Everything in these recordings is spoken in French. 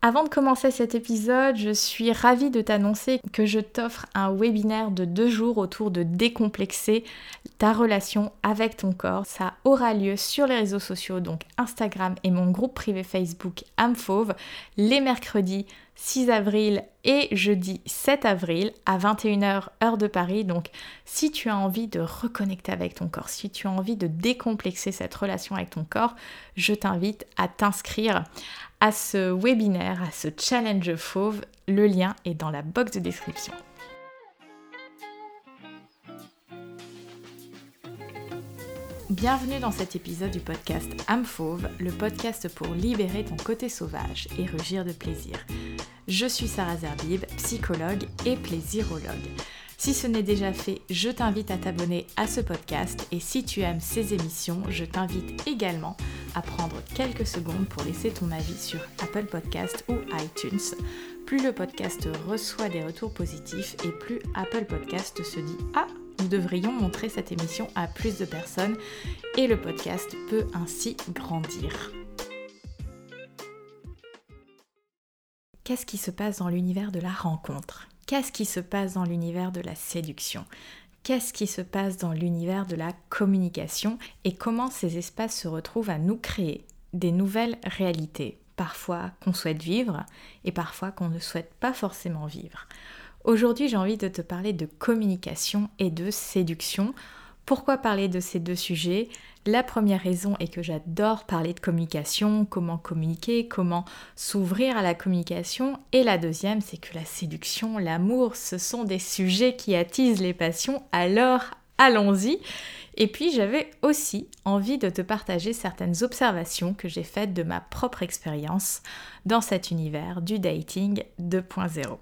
Avant de commencer cet épisode, je suis ravie de t'annoncer que je t'offre un webinaire de deux jours autour de décomplexer ta relation avec ton corps. Ça aura lieu sur les réseaux sociaux, donc Instagram et mon groupe privé Facebook Amfauve, les mercredis 6 avril et jeudi 7 avril à 21h heure de Paris. Donc si tu as envie de reconnecter avec ton corps, si tu as envie de décomplexer cette relation avec ton corps, je t'invite à t'inscrire à ce webinaire, à ce challenge fauve. Le lien est dans la box de description. Bienvenue dans cet épisode du podcast Âme Fauve, le podcast pour libérer ton côté sauvage et rugir de plaisir. Je suis Sarah Zerbib, psychologue et plaisirologue. Si ce n'est déjà fait, je t'invite à t'abonner à ce podcast et si tu aimes ces émissions, je t'invite également à prendre quelques secondes pour laisser ton avis sur Apple Podcast ou iTunes. Plus le podcast reçoit des retours positifs et plus Apple Podcast se dit Ah, nous devrions montrer cette émission à plus de personnes et le podcast peut ainsi grandir. Qu'est-ce qui se passe dans l'univers de la rencontre? Qu'est-ce qui se passe dans l'univers de la séduction? Qu'est-ce qui se passe dans l'univers de la communication? Et comment ces espaces se retrouvent à nous créer des nouvelles réalités, parfois qu'on souhaite vivre et parfois qu'on ne souhaite pas forcément vivre? Aujourd'hui, j'ai envie de te parler de communication et de séduction pourquoi parler de ces deux sujets La première raison est que j'adore parler de communication, comment communiquer, comment s'ouvrir à la communication. Et la deuxième, c'est que la séduction, l'amour, ce sont des sujets qui attisent les passions. Alors, allons-y. Et puis j'avais aussi envie de te partager certaines observations que j'ai faites de ma propre expérience dans cet univers du dating 2.0.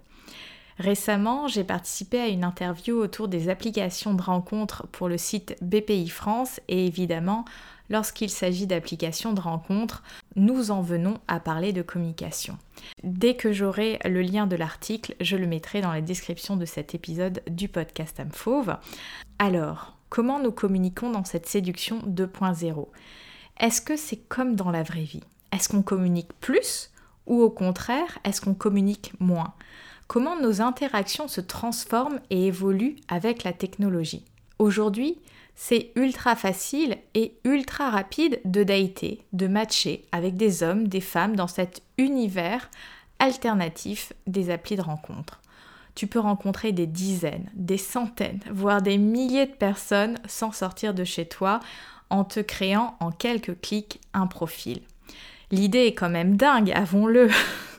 Récemment, j'ai participé à une interview autour des applications de rencontres pour le site BPI France et évidemment, lorsqu'il s'agit d'applications de rencontres, nous en venons à parler de communication. Dès que j'aurai le lien de l'article, je le mettrai dans la description de cet épisode du podcast Amphauve. Alors, comment nous communiquons dans cette séduction 2.0 Est-ce que c'est comme dans la vraie vie? Est-ce qu'on communique plus ou au contraire, est-ce qu'on communique moins? Comment nos interactions se transforment et évoluent avec la technologie. Aujourd'hui, c'est ultra facile et ultra rapide de dater, de matcher avec des hommes, des femmes dans cet univers alternatif des applis de rencontre. Tu peux rencontrer des dizaines, des centaines, voire des milliers de personnes sans sortir de chez toi en te créant en quelques clics un profil. L'idée est quand même dingue, avons-le.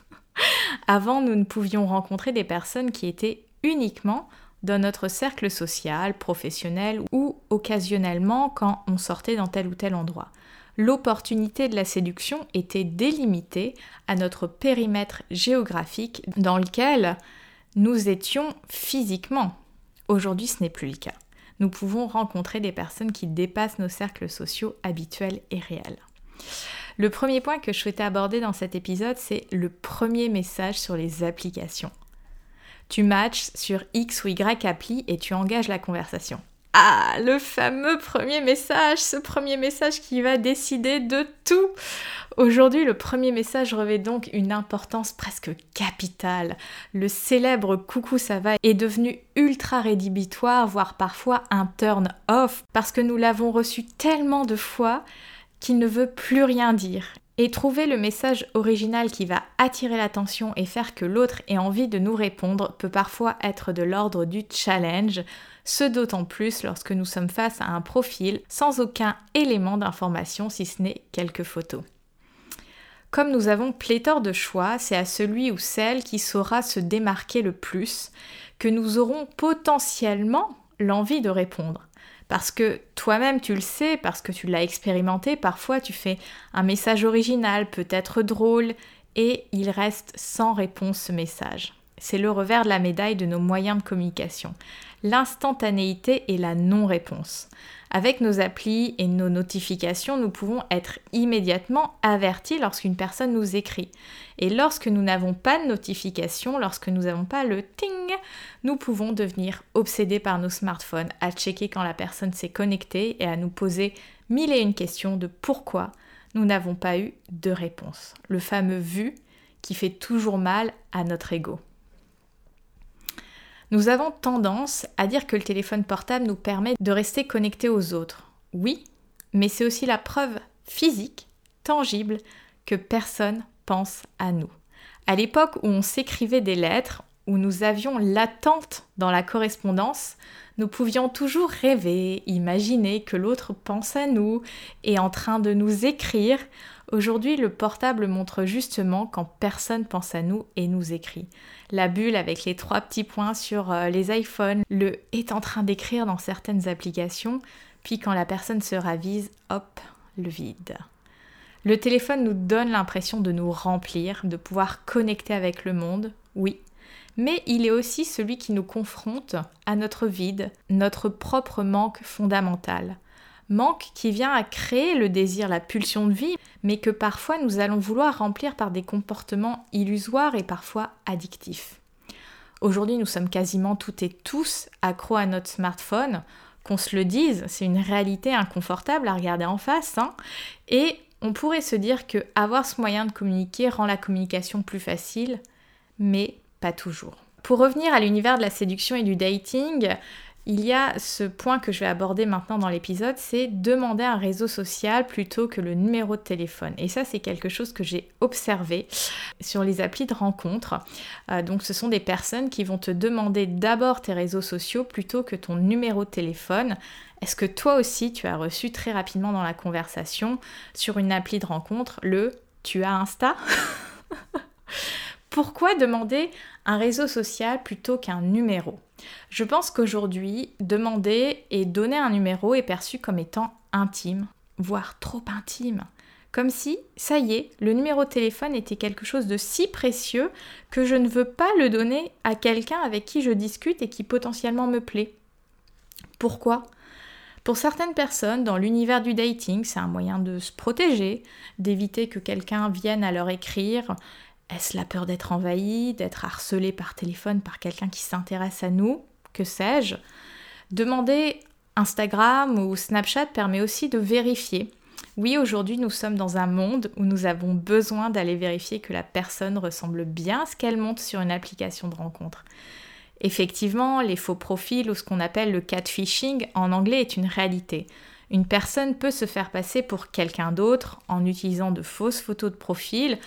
Avant, nous ne pouvions rencontrer des personnes qui étaient uniquement dans notre cercle social, professionnel ou occasionnellement quand on sortait dans tel ou tel endroit. L'opportunité de la séduction était délimitée à notre périmètre géographique dans lequel nous étions physiquement. Aujourd'hui, ce n'est plus le cas. Nous pouvons rencontrer des personnes qui dépassent nos cercles sociaux habituels et réels. Le premier point que je souhaitais aborder dans cet épisode, c'est le premier message sur les applications. Tu matches sur X ou Y appli et tu engages la conversation. Ah, le fameux premier message, ce premier message qui va décider de tout. Aujourd'hui, le premier message revêt donc une importance presque capitale. Le célèbre coucou ça va est devenu ultra rédhibitoire, voire parfois un turn off, parce que nous l'avons reçu tellement de fois qu'il ne veut plus rien dire. Et trouver le message original qui va attirer l'attention et faire que l'autre ait envie de nous répondre peut parfois être de l'ordre du challenge, ce d'autant plus lorsque nous sommes face à un profil sans aucun élément d'information si ce n'est quelques photos. Comme nous avons pléthore de choix, c'est à celui ou celle qui saura se démarquer le plus que nous aurons potentiellement l'envie de répondre. Parce que toi-même, tu le sais, parce que tu l'as expérimenté, parfois tu fais un message original, peut-être drôle, et il reste sans réponse ce message. C'est le revers de la médaille de nos moyens de communication. L'instantanéité et la non-réponse. Avec nos applis et nos notifications, nous pouvons être immédiatement avertis lorsqu'une personne nous écrit. Et lorsque nous n'avons pas de notification, lorsque nous n'avons pas le ting, nous pouvons devenir obsédés par nos smartphones, à checker quand la personne s'est connectée et à nous poser mille et une questions de pourquoi nous n'avons pas eu de réponse. Le fameux vu qui fait toujours mal à notre ego. Nous avons tendance à dire que le téléphone portable nous permet de rester connectés aux autres. Oui, mais c'est aussi la preuve physique, tangible, que personne pense à nous. À l'époque où on s'écrivait des lettres, où nous avions l'attente dans la correspondance, nous pouvions toujours rêver, imaginer que l'autre pense à nous et en train de nous écrire. Aujourd'hui, le portable montre justement quand personne pense à nous et nous écrit. La bulle avec les trois petits points sur euh, les iPhones, le est en train d'écrire dans certaines applications, puis quand la personne se ravise, hop, le vide. Le téléphone nous donne l'impression de nous remplir, de pouvoir connecter avec le monde, oui, mais il est aussi celui qui nous confronte à notre vide, notre propre manque fondamental. Manque qui vient à créer le désir, la pulsion de vie, mais que parfois nous allons vouloir remplir par des comportements illusoires et parfois addictifs. Aujourd'hui, nous sommes quasiment toutes et tous accros à notre smartphone. Qu'on se le dise, c'est une réalité inconfortable à regarder en face. Hein et on pourrait se dire que avoir ce moyen de communiquer rend la communication plus facile, mais pas toujours. Pour revenir à l'univers de la séduction et du dating, il y a ce point que je vais aborder maintenant dans l'épisode, c'est demander un réseau social plutôt que le numéro de téléphone. Et ça, c'est quelque chose que j'ai observé sur les applis de rencontre. Euh, donc, ce sont des personnes qui vont te demander d'abord tes réseaux sociaux plutôt que ton numéro de téléphone. Est-ce que toi aussi, tu as reçu très rapidement dans la conversation sur une appli de rencontre le tu as Insta? Pourquoi demander un réseau social plutôt qu'un numéro? Je pense qu'aujourd'hui, demander et donner un numéro est perçu comme étant intime, voire trop intime. Comme si, ça y est, le numéro de téléphone était quelque chose de si précieux que je ne veux pas le donner à quelqu'un avec qui je discute et qui potentiellement me plaît. Pourquoi? Pour certaines personnes, dans l'univers du dating, c'est un moyen de se protéger, d'éviter que quelqu'un vienne à leur écrire est-ce la peur d'être envahi, d'être harcelé par téléphone par quelqu'un qui s'intéresse à nous? Que sais-je? Demander Instagram ou Snapchat permet aussi de vérifier. Oui, aujourd'hui, nous sommes dans un monde où nous avons besoin d'aller vérifier que la personne ressemble bien à ce qu'elle montre sur une application de rencontre. Effectivement, les faux profils ou ce qu'on appelle le catfishing en anglais est une réalité. Une personne peut se faire passer pour quelqu'un d'autre en utilisant de fausses photos de profil,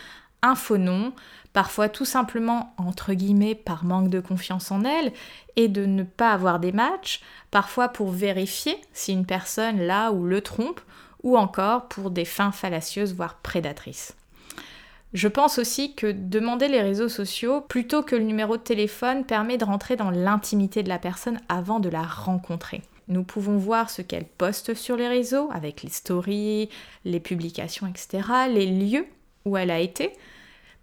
un faux nom, parfois tout simplement entre guillemets par manque de confiance en elle et de ne pas avoir des matchs, parfois pour vérifier si une personne là ou le trompe, ou encore pour des fins fallacieuses voire prédatrices. Je pense aussi que demander les réseaux sociaux plutôt que le numéro de téléphone permet de rentrer dans l'intimité de la personne avant de la rencontrer. Nous pouvons voir ce qu'elle poste sur les réseaux, avec les stories, les publications, etc., les lieux où elle a été,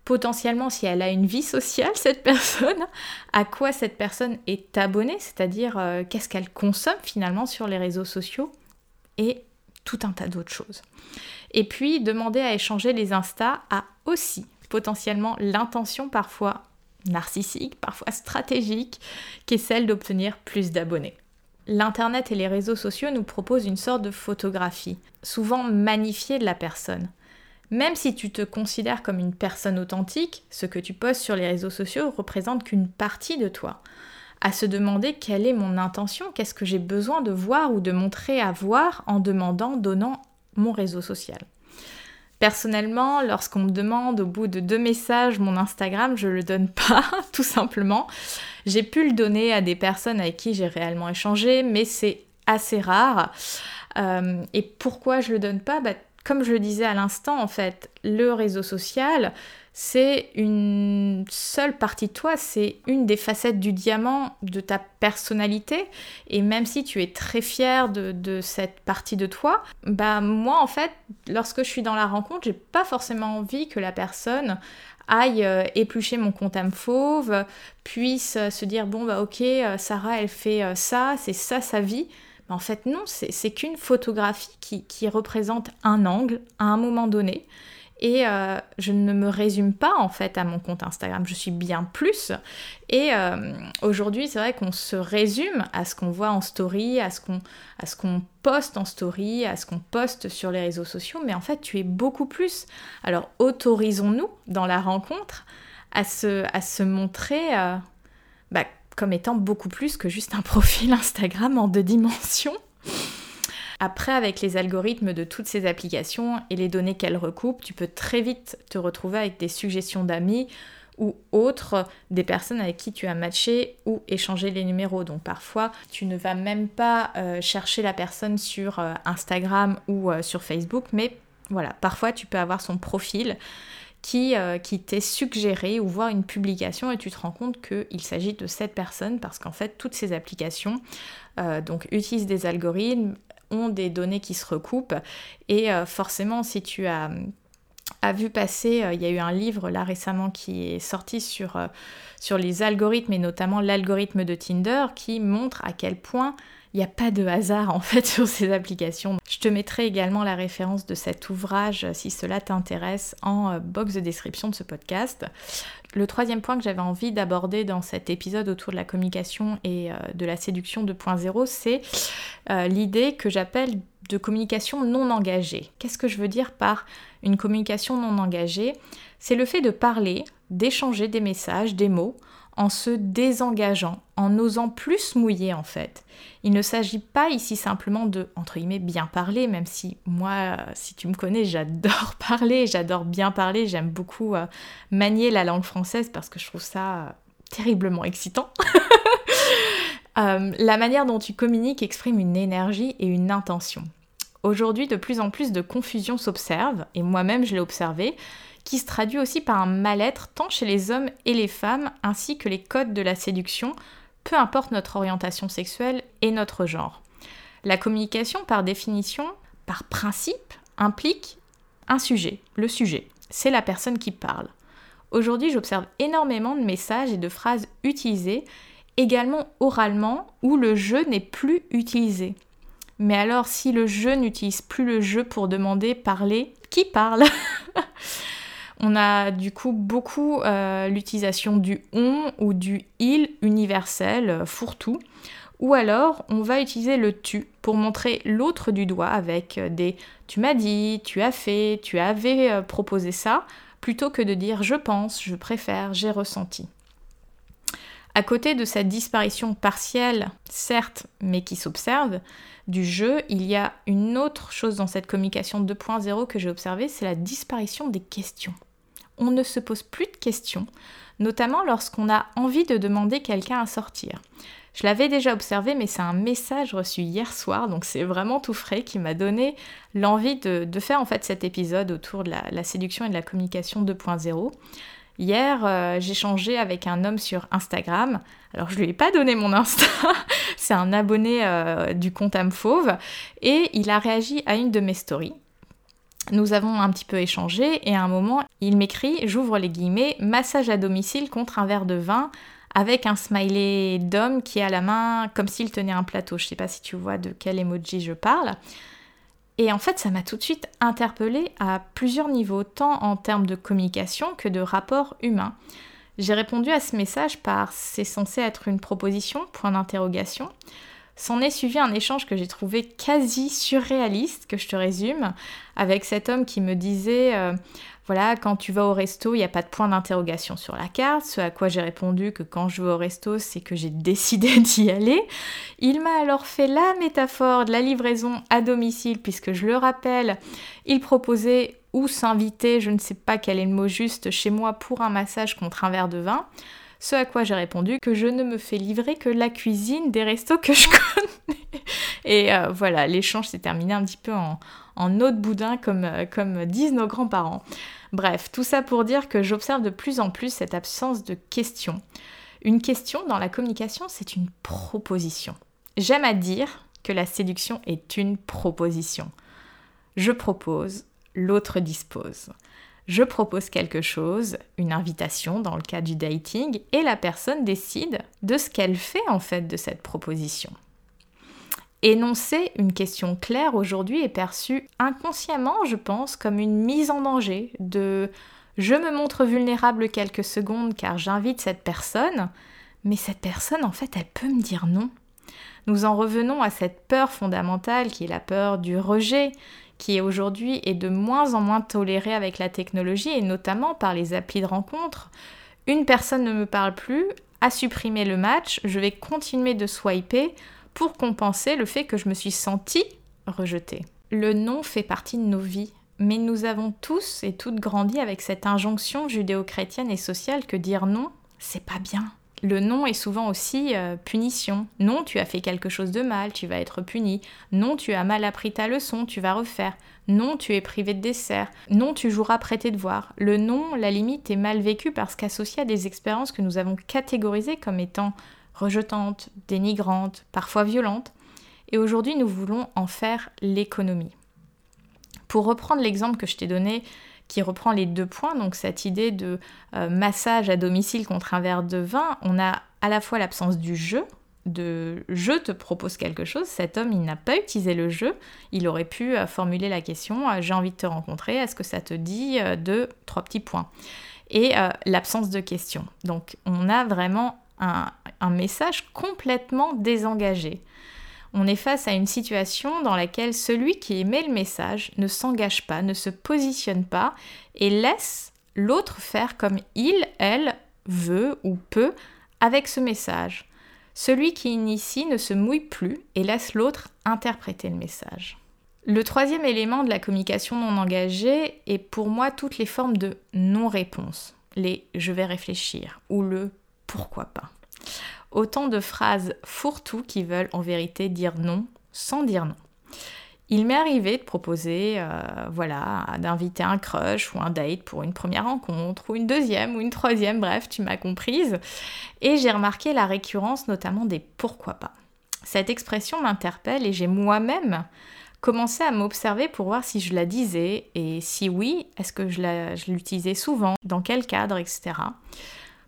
potentiellement si elle a une vie sociale, cette personne, à quoi cette personne est abonnée, c'est-à-dire euh, qu'est-ce qu'elle consomme finalement sur les réseaux sociaux et tout un tas d'autres choses. Et puis demander à échanger les Insta a aussi potentiellement l'intention parfois narcissique, parfois stratégique, qui est celle d'obtenir plus d'abonnés. L'Internet et les réseaux sociaux nous proposent une sorte de photographie, souvent magnifiée de la personne. Même si tu te considères comme une personne authentique, ce que tu postes sur les réseaux sociaux représente qu'une partie de toi. À se demander quelle est mon intention, qu'est-ce que j'ai besoin de voir ou de montrer à voir en demandant, donnant mon réseau social. Personnellement, lorsqu'on me demande au bout de deux messages mon Instagram, je le donne pas, tout simplement. J'ai pu le donner à des personnes avec qui j'ai réellement échangé, mais c'est assez rare. Euh, et pourquoi je le donne pas? Bah, comme je le disais à l'instant, en fait, le réseau social, c'est une seule partie de toi, c'est une des facettes du diamant de ta personnalité. Et même si tu es très fier de, cette partie de toi, bah moi en fait, lorsque je suis dans la rencontre, j'ai pas forcément envie que la personne aille euh, éplucher mon compte âme fauve, puisse se dire bon bah ok, euh, Sarah elle fait euh, ça, c'est ça sa vie en fait, non, c'est qu'une photographie qui, représente un angle à un moment donné. et euh, je ne me résume pas en fait à mon compte Instagram, je suis bien plus. Et euh, aujourd'hui, c'est vrai qu'on se résume à ce qu'on voit en story, à ce qu'on poste en story, à ce qu'on poste sur les réseaux sociaux, mais en fait, tu es beaucoup plus. Alors, autorisons-nous dans la rencontre à se, à se montrer euh, bah, comme étant beaucoup plus que juste un profil Instagram en deux dimensions. Après, avec les algorithmes de toutes ces applications et les données qu'elles recoupent, tu peux très vite te retrouver avec des suggestions d'amis ou autres, des personnes avec qui tu as matché ou échangé les numéros. Donc parfois, tu ne vas même pas euh, chercher la personne sur euh, Instagram ou euh, sur Facebook, mais voilà, parfois tu peux avoir son profil qui, qui t'est suggéré ou voir une publication et tu te rends compte qu'il s'agit de cette personne parce qu'en fait toutes ces applications donc utilisent des algorithmes, ont des données qui se recoupent. Et euh, forcément, si tu as, vu passer, euh, il y a eu un livre là récemment qui est sorti sur, euh, sur les algorithmes et notamment l'algorithme de Tinder qui montre à quel point il n'y a pas de hasard en fait sur ces applications. Je te mettrai également la référence de cet ouvrage si cela t'intéresse en box de description de ce podcast. Le troisième point que j'avais envie d'aborder dans cet épisode autour de la communication et de la séduction 2.0, c'est euh, l'idée que j'appelle de communication non engagée. Qu'est-ce que je veux dire par une communication non engagée? C'est le fait de parler, d'échanger des messages, des mots, en se désengageant, en osant plus mouiller en fait. Il ne s'agit pas ici simplement de, entre guillemets, bien parler, même si moi, si tu me connais, j'adore parler, j'adore bien parler, j'aime beaucoup euh, manier la langue française parce que je trouve ça euh, terriblement excitant. Euh, la manière dont tu communiques exprime une énergie et une intention. Aujourd'hui, de plus en plus de confusion s'observe, et moi-même je l'ai observé, qui se traduit aussi par un mal-être tant chez les hommes et les femmes, ainsi que les codes de la séduction, peu importe notre orientation sexuelle et notre genre. La communication, par définition, par principe, implique un sujet. Le sujet, c'est la personne qui parle. Aujourd'hui, j'observe énormément de messages et de phrases utilisées également oralement où le jeu n'est plus utilisé. Mais alors si le jeu n'utilise plus le jeu pour demander parler, qui parle? On a du coup beaucoup euh, l'utilisation du on ou du il universel, euh, fourre-tout. Ou alors on va utiliser le tu pour montrer l'autre du doigt avec euh, des tu m'as dit, tu as fait, tu avais proposé ça, plutôt que de dire je pense, je préfère, j'ai ressenti. À côté de cette disparition partielle, certes, mais qui s'observe, du jeu, il y a une autre chose dans cette communication 2.0 que j'ai observée, c'est la disparition des questions. On ne se pose plus de questions, notamment lorsqu'on a envie de demander quelqu'un à sortir. Je l'avais déjà observé, mais c'est un message reçu hier soir, donc c'est vraiment tout frais, qui m'a donné l'envie de, faire en fait cet épisode autour de la, séduction et de la communication 2.0. Hier, euh, changé avec un homme sur Instagram. Alors, je lui ai pas donné mon Insta. C'est un abonné euh, du compte âme fauve. Et il a réagi à une de mes stories. Nous avons un petit peu échangé et à un moment, il m'écrit, j'ouvre les guillemets, massage à domicile contre un verre de vin avec un smiley d'homme qui est à la main comme s'il tenait un plateau. Je sais pas si tu vois de quel emoji je parle. Et en fait, ça m'a tout de suite interpellée à plusieurs niveaux, tant en termes de communication que de rapport humain. J'ai répondu à ce message par c'est censé être une proposition, point d'interrogation. S'en est suivi un échange que j'ai trouvé quasi surréaliste, que je te résume, avec cet homme qui me disait euh, voilà, quand tu vas au resto, il n'y a pas de point d'interrogation sur la carte, ce à quoi j'ai répondu que quand je vais au resto, c'est que j'ai décidé d'y aller. Il m'a alors fait la métaphore de la livraison à domicile, puisque je le rappelle, il proposait ou s'inviter, je ne sais pas quel est le mot juste, chez moi pour un massage contre un verre de vin. Ce à quoi j'ai répondu que je ne me fais livrer que la cuisine des restos que je connais. Et euh, voilà, l'échange s'est terminé un petit peu en, en eau de boudin, comme, euh, comme disent nos grands-parents. Bref, tout ça pour dire que j'observe de plus en plus cette absence de questions. Une question dans la communication, c'est une proposition. J'aime à dire que la séduction est une proposition. Je propose, l'autre dispose. Je propose quelque chose, une invitation dans le cas du dating, et la personne décide de ce qu'elle fait en fait de cette proposition. Énoncer une question claire aujourd'hui est perçu inconsciemment, je pense, comme une mise en danger de je me montre vulnérable quelques secondes car j'invite cette personne, mais cette personne, en fait, elle peut me dire non. Nous en revenons à cette peur fondamentale qui est la peur du rejet, qui aujourd'hui est de moins en moins tolérée avec la technologie et notamment par les applis de rencontre. Une personne ne me parle plus, a supprimé le match, je vais continuer de swiper pour compenser le fait que je me suis sentie rejetée. Le non fait partie de nos vies, mais nous avons tous et toutes grandi avec cette injonction judéo-chrétienne et sociale que dire non, c'est pas bien. Le non est souvent aussi euh, punition. Non, tu as fait quelque chose de mal, tu vas être puni. Non, tu as mal appris ta leçon, tu vas refaire. Non, tu es privé de dessert. Non, tu joueras après tes devoirs. Le non, la limite, est mal vécu parce qu'associé à des expériences que nous avons catégorisées comme étant rejetante, dénigrante, parfois violente, et aujourd'hui nous voulons en faire l'économie. Pour reprendre l'exemple que je t'ai donné, qui reprend les deux points, donc cette idée de euh, massage à domicile contre un verre de vin, on a à la fois l'absence du jeu, de je te propose quelque chose, cet homme il n'a pas utilisé le jeu, il aurait pu euh, formuler la question euh, j'ai envie de te rencontrer, est-ce que ça te dit de trois petits points? Et l'absence de question. Donc on a vraiment un, message complètement désengagé. On est face à une situation dans laquelle celui qui émet le message ne s'engage pas, ne se positionne pas et laisse l'autre faire comme il, elle veut ou peut avec ce message. Celui qui initie ne se mouille plus et laisse l'autre interpréter le message. Le troisième élément de la communication non engagée est pour moi toutes les formes de non-réponse, les je vais réfléchir ou le pourquoi pas. Autant de phrases fourre-tout qui veulent en vérité dire non sans dire non. Il m'est arrivé de proposer, euh, voilà, d'inviter un crush ou un date pour une première rencontre, ou une deuxième, ou une troisième, bref, tu m'as comprise. Et j'ai remarqué la récurrence notamment des pourquoi pas. Cette expression m'interpelle et j'ai moi-même commencé à m'observer pour voir si je la disais et si oui, est-ce que je l'utilisais souvent, dans quel cadre, etc.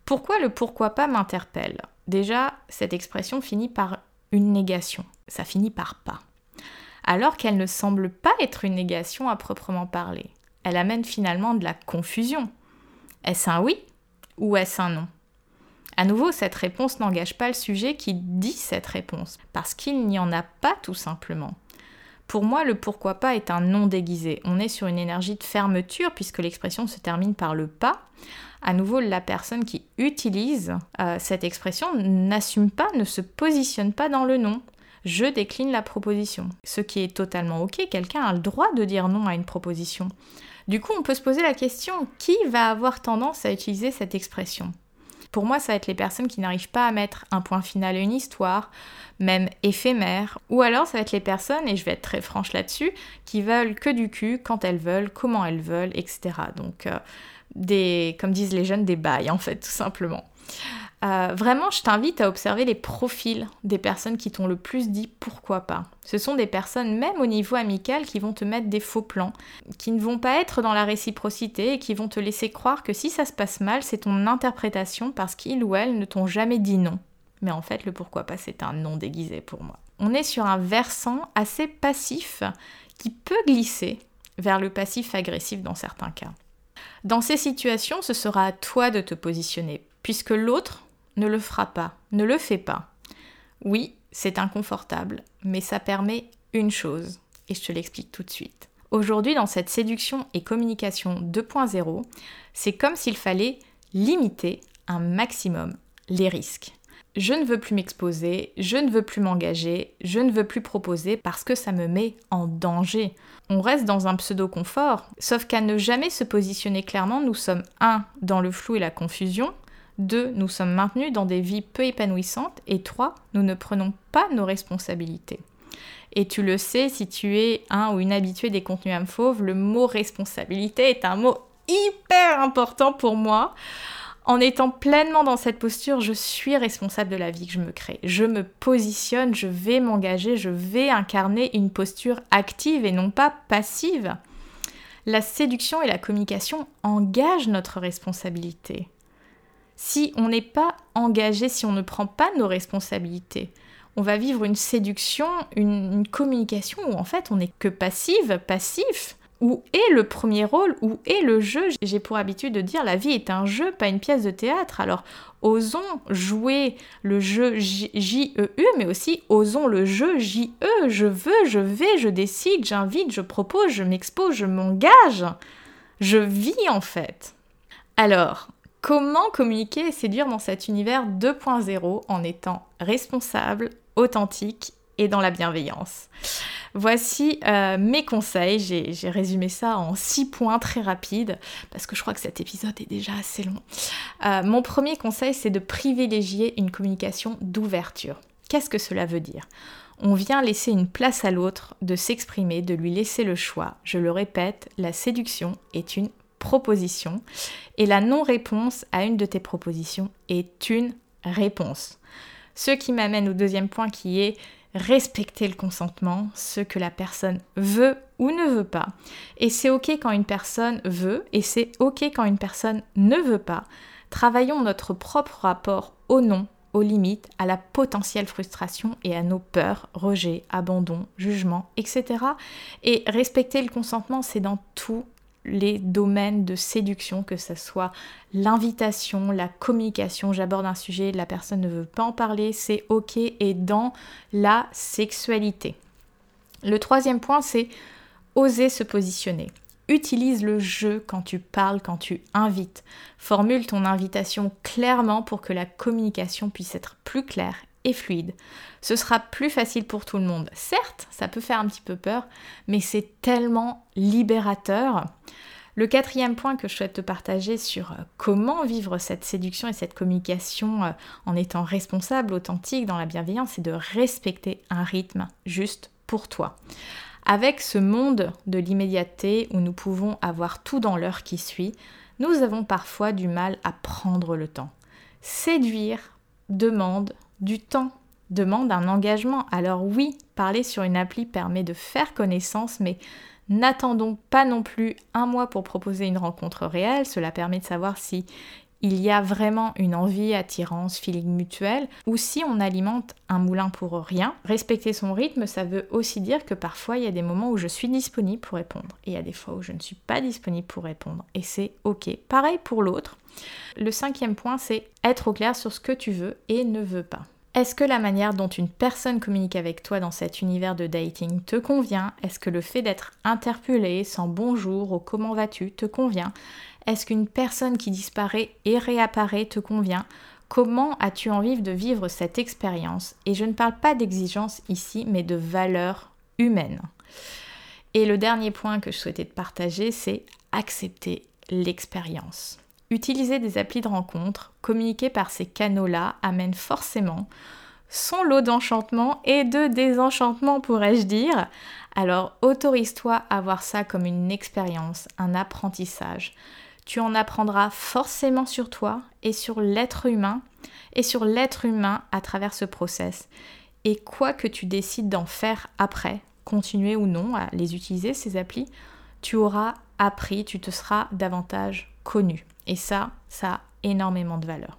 Pourquoi le pourquoi pas m'interpelle? Déjà, cette expression finit par une négation. Ça finit par pas. Alors qu'elle ne semble pas être une négation à proprement parler. Elle amène finalement de la confusion. Est-ce un oui ou est-ce un non? À nouveau, cette réponse n'engage pas le sujet qui dit cette réponse, parce qu'il n'y en a pas tout simplement. Pour moi, le pourquoi pas est un non déguisé. On est sur une énergie de fermeture puisque l'expression se termine par le pas. À nouveau, la personne qui utilise euh, cette expression n'assume pas, ne se positionne pas dans le non. Je décline la proposition. Ce qui est totalement ok, quelqu'un a le droit de dire non à une proposition. Du coup, on peut se poser la question, qui va avoir tendance à utiliser cette expression? Pour moi, ça va être les personnes qui n'arrivent pas à mettre un point final à une histoire, même éphémère. Ou alors, ça va être les personnes, et je vais être très franche là-dessus, qui veulent que du cul, quand elles veulent, comment elles veulent, etc. Donc, euh, des, comme disent les jeunes, des bails, en fait, tout simplement. Euh, vraiment, je t'invite à observer les profils des personnes qui t'ont le plus dit pourquoi pas. Ce sont des personnes, même au niveau amical, qui vont te mettre des faux plans, qui ne vont pas être dans la réciprocité et qui vont te laisser croire que si ça se passe mal, c'est ton interprétation parce qu'ils ou elles ne t'ont jamais dit non. Mais en fait, le pourquoi pas, c'est un non déguisé pour moi. On est sur un versant assez passif qui peut glisser vers le passif agressif dans certains cas. Dans ces situations, ce sera à toi de te positionner, puisque l'autre ne le fera pas, ne le fait pas. Oui, c'est inconfortable, mais ça permet une chose, et je te l'explique tout de suite. Aujourd'hui, dans cette séduction et communication 2.0, c'est comme s'il fallait limiter un maximum les risques. Je ne veux plus m'exposer, je ne veux plus m'engager, je ne veux plus proposer parce que ça me met en danger. On reste dans un pseudo-confort, sauf qu'à ne jamais se positionner clairement, nous sommes 1 dans le flou et la confusion, 2. Nous sommes maintenus dans des vies peu épanouissantes. Et 3. Nous ne prenons pas nos responsabilités. Et tu le sais, si tu es un ou une habituée des contenus âme fauve, le mot responsabilité est un mot hyper important pour moi. En étant pleinement dans cette posture, je suis responsable de la vie que je me crée. Je me positionne, je vais m'engager, je vais incarner une posture active et non pas passive. La séduction et la communication engagent notre responsabilité si on n'est pas engagé, si on ne prend pas nos responsabilités, on va vivre une séduction, une, communication où en fait on n'est que passive, passif. Où est le premier rôle? Où est le jeu? J'ai pour habitude de dire la vie est un jeu, pas une pièce de théâtre. Alors osons jouer le jeu J-E-U, mais aussi osons le jeu J-E. Je veux, je vais, je décide, j'invite, je propose, je m'expose, je m'engage. Je vis en fait. Alors, comment communiquer et séduire dans cet univers 2.0 en étant responsable, authentique et dans la bienveillance? Voici euh, mes conseils. J'ai résumé ça en six points très rapides parce que je crois que cet épisode est déjà assez long. Euh, mon premier conseil, c'est de privilégier une communication d'ouverture. Qu'est-ce que cela veut dire? On vient laisser une place à l'autre de s'exprimer, de lui laisser le choix. Je le répète, la séduction est une proposition et la non-réponse à une de tes propositions est une réponse. Ce qui m'amène au deuxième point qui est respecter le consentement, ce que la personne veut ou ne veut pas. Et c'est ok quand une personne veut et c'est ok quand une personne ne veut pas. Travaillons notre propre rapport au non aux limites, à la potentielle frustration et à nos peurs, rejet, abandon, jugement, etc. Et respecter le consentement, c'est dans tous les domaines de séduction, que ce soit l'invitation, la communication, j'aborde un sujet, la personne ne veut pas en parler, c'est ok, et dans la sexualité. Le troisième point, c'est oser se positionner. Utilise le jeu quand tu parles, quand tu invites. Formule ton invitation clairement pour que la communication puisse être plus claire et fluide. Ce sera plus facile pour tout le monde. Certes, ça peut faire un petit peu peur, mais c'est tellement libérateur. Le quatrième point que je souhaite te partager sur euh, comment vivre cette séduction et cette communication euh, en étant responsable, authentique, dans la bienveillance, c'est de respecter un rythme juste pour toi. Avec ce monde de l'immédiateté où nous pouvons avoir tout dans l'heure qui suit, nous avons parfois du mal à prendre le temps. Séduire demande du temps, demande un engagement. Alors oui, parler sur une appli permet de faire connaissance, mais n'attendons pas non plus un mois pour proposer une rencontre réelle. Cela permet de savoir si il y a vraiment une envie, attirance, feeling mutuel, ou si on alimente un moulin pour rien. Respecter son rythme, ça veut aussi dire que parfois il y a des moments où je suis disponible pour répondre, et il y a des fois où je ne suis pas disponible pour répondre, et c'est ok. Pareil pour l'autre. Le cinquième point, c'est être au clair sur ce que tu veux et ne veux pas. Est-ce que la manière dont une personne communique avec toi dans cet univers de dating te convient? Est-ce que le fait d'être interpellé sans bonjour ou comment vas-tu te convient? Est-ce qu'une personne qui disparaît et réapparaît te convient? Comment as-tu envie de vivre cette expérience? Et je ne parle pas d'exigence ici, mais de valeur humaine. Et le dernier point que je souhaitais te partager, c'est accepter l'expérience. Utiliser des applis de rencontre, communiquer par ces canaux-là, amène forcément son lot d'enchantement et de désenchantement, pourrais-je dire. Alors autorise-toi à voir ça comme une expérience, un apprentissage tu en apprendras forcément sur toi et sur l'être humain et sur l'être humain à travers ce process. Et quoi que tu décides d'en faire après, continuer ou non à les utiliser, ces applis, tu auras appris, tu te seras davantage connu. Et ça, ça a énormément de valeur.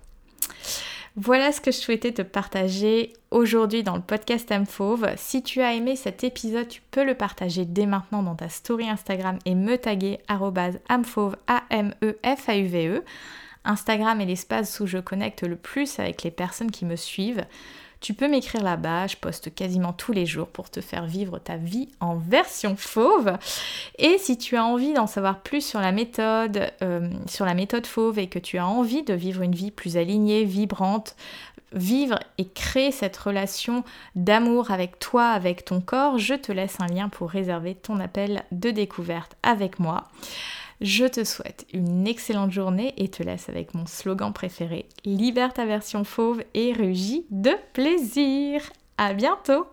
Voilà ce que je souhaitais te partager aujourd'hui dans le podcast Amfauve. Si tu as aimé cet épisode, tu peux le partager dès maintenant dans ta story Instagram et me taguer amfauve, A-M-E-F-A-U-V-E. E. Instagram est l'espace où je connecte le plus avec les personnes qui me suivent. Tu peux m'écrire là-bas, je poste quasiment tous les jours pour te faire vivre ta vie en version fauve. Et si tu as envie d'en savoir plus sur la méthode, euh, sur la méthode fauve et que tu as envie de vivre une vie plus alignée, vibrante, vivre et créer cette relation d'amour avec toi, avec ton corps, je te laisse un lien pour réserver ton appel de découverte avec moi. Je te souhaite une excellente journée et te laisse avec mon slogan préféré Libère ta version fauve et rugis de plaisir. À bientôt!